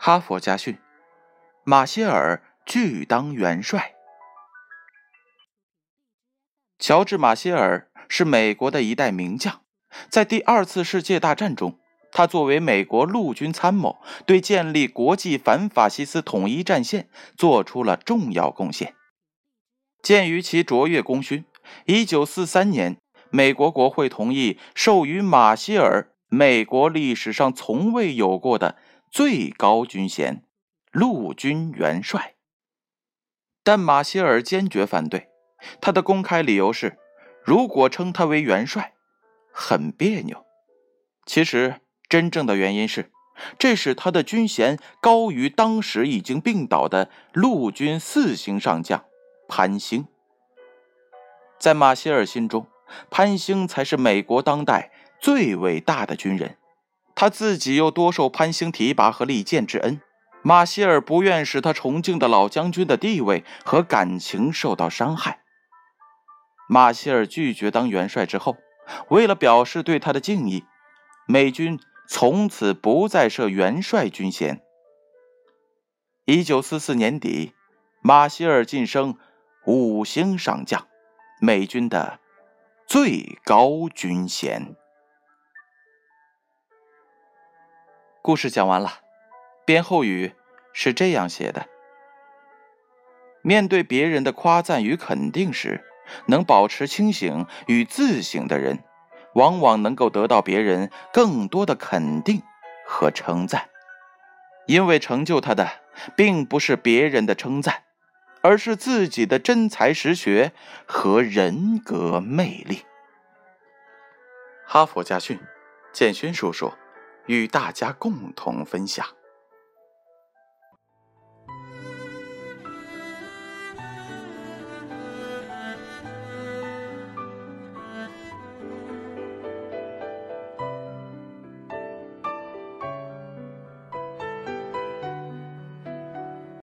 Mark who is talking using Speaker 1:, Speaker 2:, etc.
Speaker 1: 哈佛家训：马歇尔拒当元帅。乔治·马歇尔是美国的一代名将，在第二次世界大战中，他作为美国陆军参谋，对建立国际反法西斯统一战线做出了重要贡献。鉴于其卓越功勋，1943年，美国国会同意授予马歇尔美国历史上从未有过的最高军衔——陆军元帅。但马歇尔坚决反对。他的公开理由是，如果称他为元帅，很别扭。其实，真正的原因是，这使他的军衔高于当时已经病倒的陆军四星上将潘兴。在马歇尔心中，潘兴才是美国当代最伟大的军人。他自己又多受潘兴提拔和力荐之恩，马歇尔不愿使他崇敬的老将军的地位和感情受到伤害。马歇尔拒绝当元帅之后，为了表示对他的敬意，美军从此不再设元帅军衔。一九四四年底，马歇尔晋升五星上将，美军的最高军衔。故事讲完了，编后语是这样写的：面对别人的夸赞与肯定时。能保持清醒与自省的人，往往能够得到别人更多的肯定和称赞，因为成就他的并不是别人的称赞，而是自己的真才实学和人格魅力。哈佛家训，建勋叔叔与大家共同分享。